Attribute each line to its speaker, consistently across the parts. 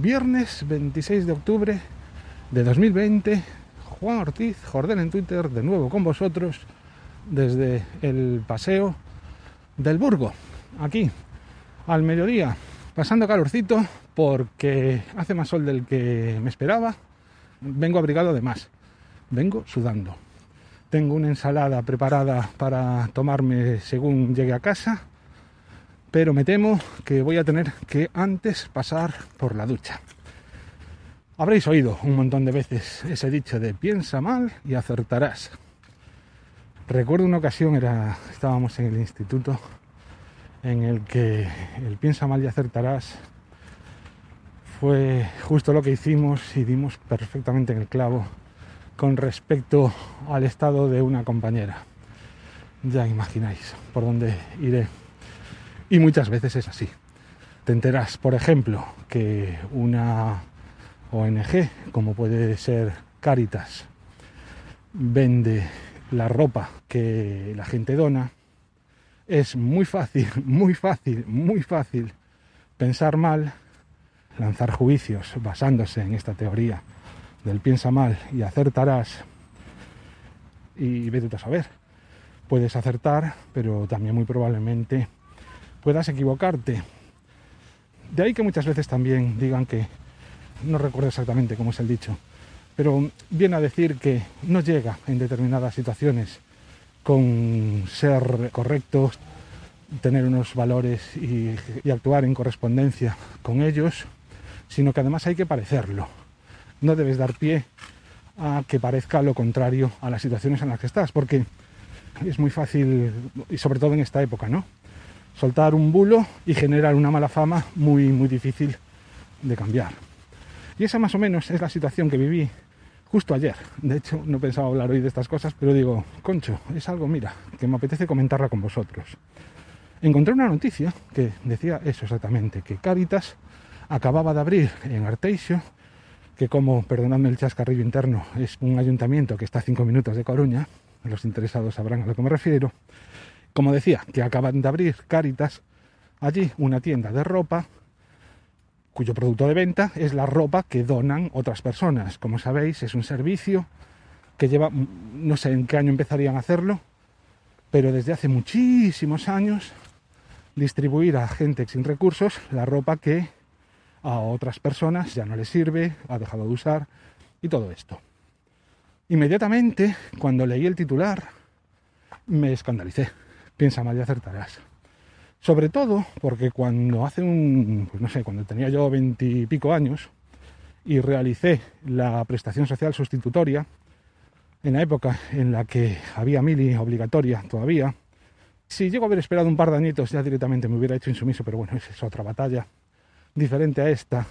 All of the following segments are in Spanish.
Speaker 1: Viernes 26 de octubre de 2020, Juan Ortiz, Jordán en Twitter, de nuevo con vosotros desde el paseo del Burgo, aquí, al mediodía, pasando calorcito porque hace más sol del que me esperaba, vengo abrigado de más, vengo sudando. Tengo una ensalada preparada para tomarme según llegue a casa pero me temo que voy a tener que antes pasar por la ducha. Habréis oído un montón de veces ese dicho de piensa mal y acertarás. Recuerdo una ocasión, era, estábamos en el instituto, en el que el piensa mal y acertarás fue justo lo que hicimos y dimos perfectamente en el clavo con respecto al estado de una compañera. Ya imagináis por dónde iré. Y muchas veces es así. Te enteras, por ejemplo, que una ONG, como puede ser Caritas, vende la ropa que la gente dona, es muy fácil, muy fácil, muy fácil pensar mal, lanzar juicios basándose en esta teoría del piensa mal y acertarás y vete a saber. Puedes acertar, pero también muy probablemente puedas equivocarte. De ahí que muchas veces también digan que, no recuerdo exactamente cómo es el dicho, pero viene a decir que no llega en determinadas situaciones con ser correctos, tener unos valores y, y, actuar en correspondencia con ellos, sino que además hay que parecerlo. No debes dar pie a que parezca lo contrario a las situaciones en las que estás, porque es muy fácil, y sobre todo en esta época, ¿no? Soltar un bulo y generar una mala fama muy, muy difícil de cambiar. Y esa más o menos es la situación que viví justo ayer. De hecho, no pensaba hablar hoy de estas cosas, pero digo, concho, es algo, mira, que me apetece comentarla con vosotros. Encontré una noticia que decía eso exactamente, que Caritas acababa de abrir en Arteixo, que como, perdonadme el chascarrillo interno, es un ayuntamiento que está a cinco minutos de Coruña, los interesados sabrán a lo que me refiero, como decía, que acaban de abrir Caritas allí una tienda de ropa cuyo producto de venta es la ropa que donan otras personas. Como sabéis, es un servicio que lleva, no sé en qué año empezarían a hacerlo, pero desde hace muchísimos años distribuir a gente sin recursos la ropa que a otras personas ya no les sirve, ha dejado de usar y todo esto. Inmediatamente, cuando leí el titular, me escandalicé piensa mal y acertarás. Sobre todo porque cuando hace un, pues no sé, cuando tenía yo veintipico años y realicé la prestación social sustitutoria, en la época en la que había mili obligatoria todavía, si llego a haber esperado un par de añitos ya directamente me hubiera hecho insumiso, pero bueno, esa es otra batalla diferente a esta.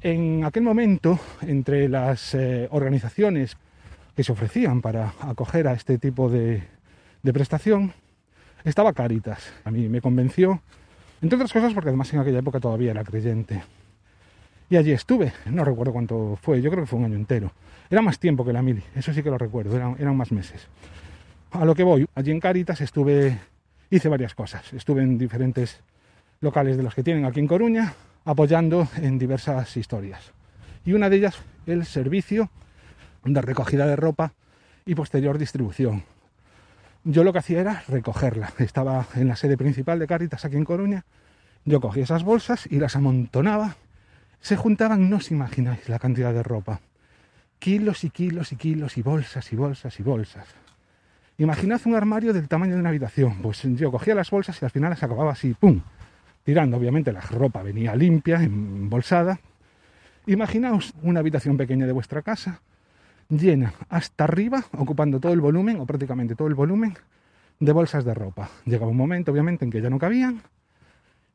Speaker 1: En aquel momento, entre las eh, organizaciones que se ofrecían para acoger a este tipo de, de prestación, estaba Caritas. A mí me convenció, entre otras cosas porque además en aquella época todavía era creyente. Y allí estuve, no recuerdo cuánto fue, yo creo que fue un año entero. Era más tiempo que la mili, eso sí que lo recuerdo, eran, más meses. A lo que voy, allí en Caritas estuve, hice varias cosas. Estuve en diferentes locales de los que tienen aquí en Coruña, apoyando en diversas historias. Y una de ellas, el servicio de recogida de ropa y posterior distribución yo lo que hacía era recogerla. Estaba en la sede principal de Caritas aquí en Coruña. Yo cogía esas bolsas y las amontonaba. Se juntaban, no os imagináis la cantidad de ropa. Kilos y kilos y kilos y bolsas y bolsas y bolsas. Imaginad un armario del tamaño de una habitación. Pues yo cogía las bolsas y al final las acababa así, ¡pum! Tirando, obviamente la ropa venía limpia, embolsada. Imaginaos una habitación pequeña de vuestra casa, llena hasta arriba, ocupando todo el volumen o prácticamente todo el volumen de bolsas de ropa. Llegaba un momento, obviamente, en que ya no cabían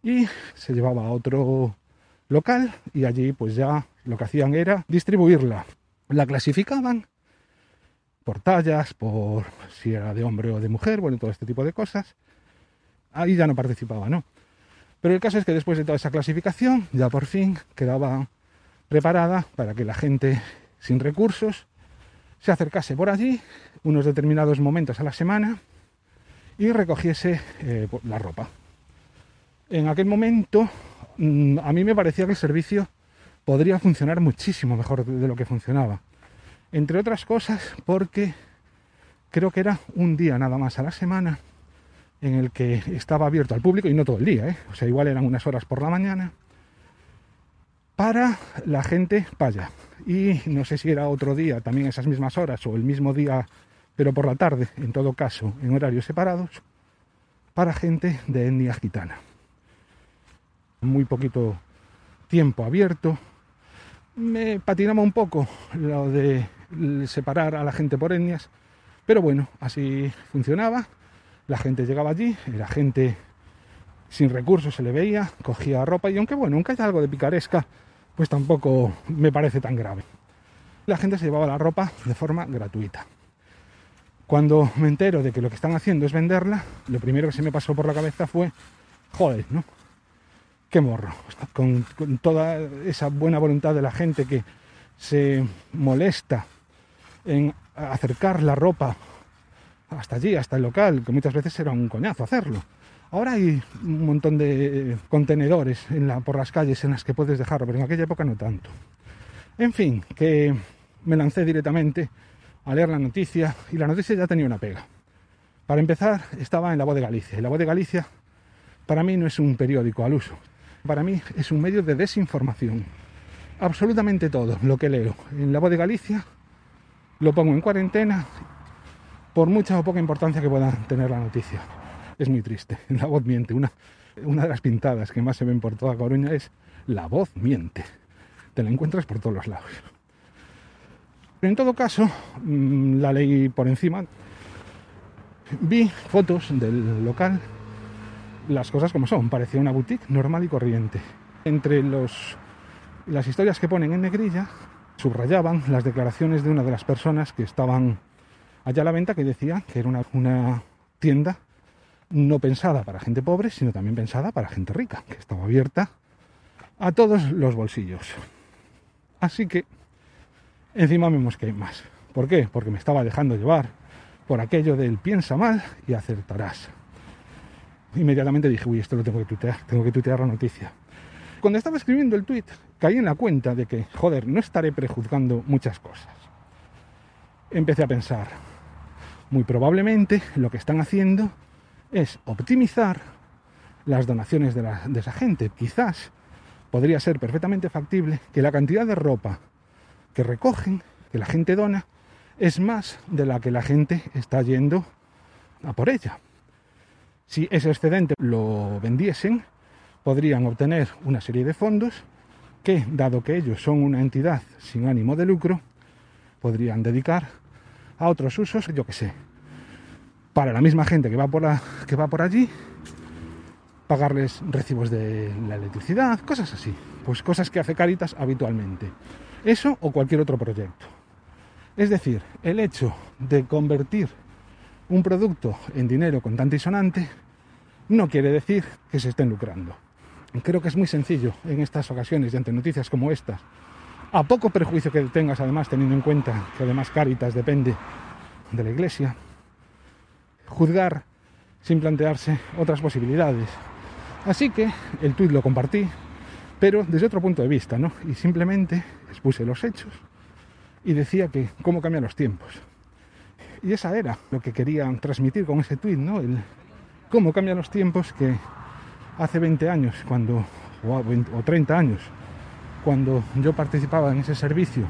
Speaker 1: y se llevaba a otro local y allí pues ya lo que hacían era distribuirla. La clasificaban por tallas, por si era de hombre o de mujer, bueno, todo este tipo de cosas. Ahí ya no participaba, ¿no? Pero el caso es que después de toda esa clasificación, ya por fin quedaba preparada para que la gente sin recursos se acercase por allí unos determinados momentos a la semana y recogiese eh, la ropa. En aquel momento mm, a mí me parecía que el servicio podría funcionar muchísimo mejor de lo que funcionaba. Entre otras cosas porque creo que era un día nada más a la semana en el que estaba abierto al público y no todo el día, ¿eh? o sea, igual eran unas horas por la mañana para la gente vaya. Y no sé si era otro día, también esas mismas horas o el mismo día pero por la tarde, en todo caso, en horarios separados, para gente de etnia gitana. Muy poquito tiempo abierto. Me patinaba un poco lo de separar a la gente por etnias, pero bueno, así funcionaba. La gente llegaba allí, era gente sin recursos, se le veía, cogía ropa y aunque bueno, aunque haya algo de picaresca, pues tampoco me parece tan grave. La gente se llevaba la ropa de forma gratuita. Cuando me entero de que lo que están haciendo es venderla, lo primero que se me pasó por la cabeza fue, joder, ¿no? Qué morro. Con, toda esa buena voluntad de la gente que se molesta en acercar la ropa hasta allí, hasta el local, que muchas veces era un coñazo hacerlo. Ahora hay un montón de contenedores por las calles en las que puedes dejarlo, pero en aquella época no tanto. En fin, que me lancé directamente a leer la noticia y la noticia ya tenía una pega. Para empezar, estaba en La Voz de Galicia y La Voz de Galicia para mí no es un periódico al uso. Para mí es un medio de desinformación. Absolutamente todo lo que leo en La Voz de Galicia lo pongo en cuarentena por mucha o poca importancia que pueda tener la noticia. Es muy triste. La voz miente. Una, una de las pintadas que más se ven por toda Coruña es La voz miente. Te la encuentras por todos los lados. En todo caso, mm, la leí por encima. Vi fotos del local, las cosas como son, parecía una boutique normal y corriente. Entre los, las historias que ponen en negrilla, subrayaban las declaraciones de una de las personas que estaban allá a la venta que decía que era una, una tienda no pensada para gente pobre, sino también pensada para gente rica, que estaba abierta a todos los bolsillos. Así que Encima me mosqué más. ¿Por qué? Porque me estaba dejando llevar por aquello del piensa mal y acertarás. Inmediatamente dije, uy, esto lo tengo que tuitear, tengo que tuitear la noticia. Cuando estaba escribiendo el tweet, caí en la cuenta de que, joder, no estaré prejuzgando muchas cosas. Empecé a pensar, muy probablemente lo que están haciendo es optimizar las donaciones de, de esa gente. Quizás podría ser perfectamente factible que la cantidad de ropa que recogen, que la gente dona, es más de la que la gente está yendo a por ella. Si ese excedente lo vendiesen, podrían obtener una serie de fondos que, dado que ellos son una entidad sin ánimo de lucro, podrían dedicar a otros usos, yo que sé, para la misma gente que va por, que va por allí, pagarles recibos de la electricidad, cosas así, pues cosas que hace Caritas habitualmente. Eso o cualquier otro proyecto. Es decir, el hecho de convertir un producto en dinero contante y sonante no quiere decir que se estén lucrando. Creo que es muy sencillo en estas ocasiones y ante noticias como estas, a poco perjuicio que tengas además teniendo en cuenta que además Caritas depende de la Iglesia, juzgar sin plantearse otras posibilidades. Así que el tuit lo compartí, pero desde otro punto de vista, ¿no? Y simplemente expuse los hechos y decía que cómo cambian los tiempos. Y esa era lo que querían transmitir con ese tuit, ¿no? El cómo cambian los tiempos que hace 20 años, cuando, o 30 años, cuando yo participaba en ese servicio,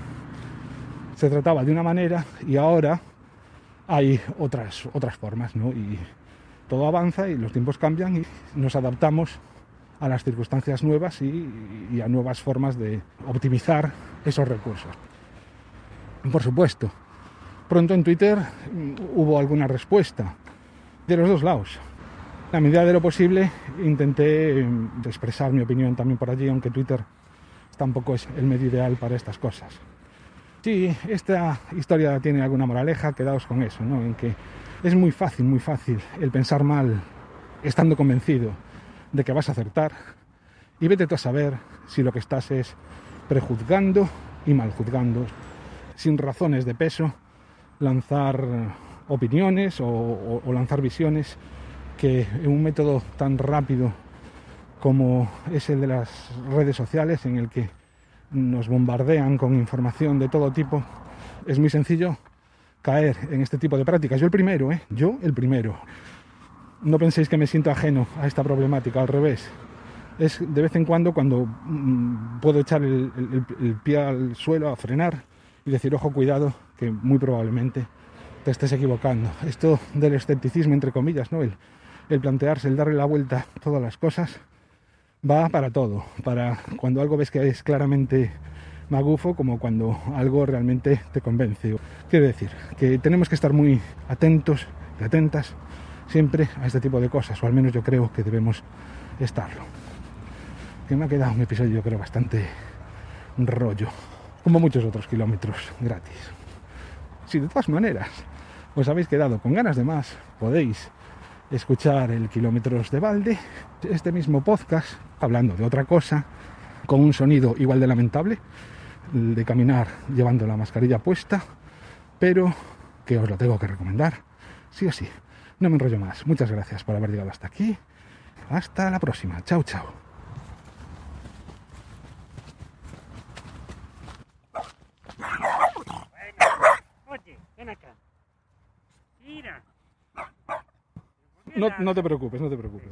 Speaker 1: se trataba de una manera y ahora hay otras, otras formas, ¿no? Y todo avanza y los tiempos cambian y nos adaptamos a las circunstancias nuevas y, a nuevas formas de optimizar esos recursos. Por supuesto, pronto en Twitter mm, hubo alguna respuesta de los dos lados. A la medida de lo posible intenté em, expresar mi opinión también por allí, aunque Twitter tampoco es el medio ideal para estas cosas. Si esta historia tiene alguna moraleja, quedaos con eso, ¿no? En que es muy fácil, muy fácil el pensar mal estando convencido de que vas a acertar y vete tú a saber si lo que estás es prejuzgando y maljuzgando, sin razones de peso, lanzar opiniones o, o lanzar visiones que en un método tan rápido como es el de las redes sociales, en el que nos bombardean con información de todo tipo, es muy sencillo caer en este tipo de prácticas. Yo el primero, ¿eh? Yo el primero. No penséis que me siento ajeno a esta problemática, al revés. Es de vez en cuando cuando mm, puedo echar el, pie al suelo a frenar y decir, ojo, cuidado, que muy probablemente te estés equivocando. Esto del escepticismo, entre comillas, ¿no? El, el plantearse, el darle la vuelta a todas las cosas, va para todo, para cuando algo ves que es claramente magufo, como cuando algo realmente te convence. Quiero decir, que tenemos que estar muy atentos y atentas siempre a este tipo de cosas, o al menos yo creo que debemos estarlo. Que me ha quedado un episodio, yo creo, bastante rollo, como muchos otros kilómetros gratis. Si de todas maneras os habéis quedado con ganas de más, podéis escuchar el Kilómetros de Balde, este mismo podcast, hablando de otra cosa, con un sonido igual de lamentable, de caminar llevando la mascarilla puesta, pero que os lo tengo que recomendar, sí o sí. No me enrollo más. Muchas gracias por haber llegado hasta aquí. Hasta la próxima. Chao, chao. No, no te preocupes, no te preocupes.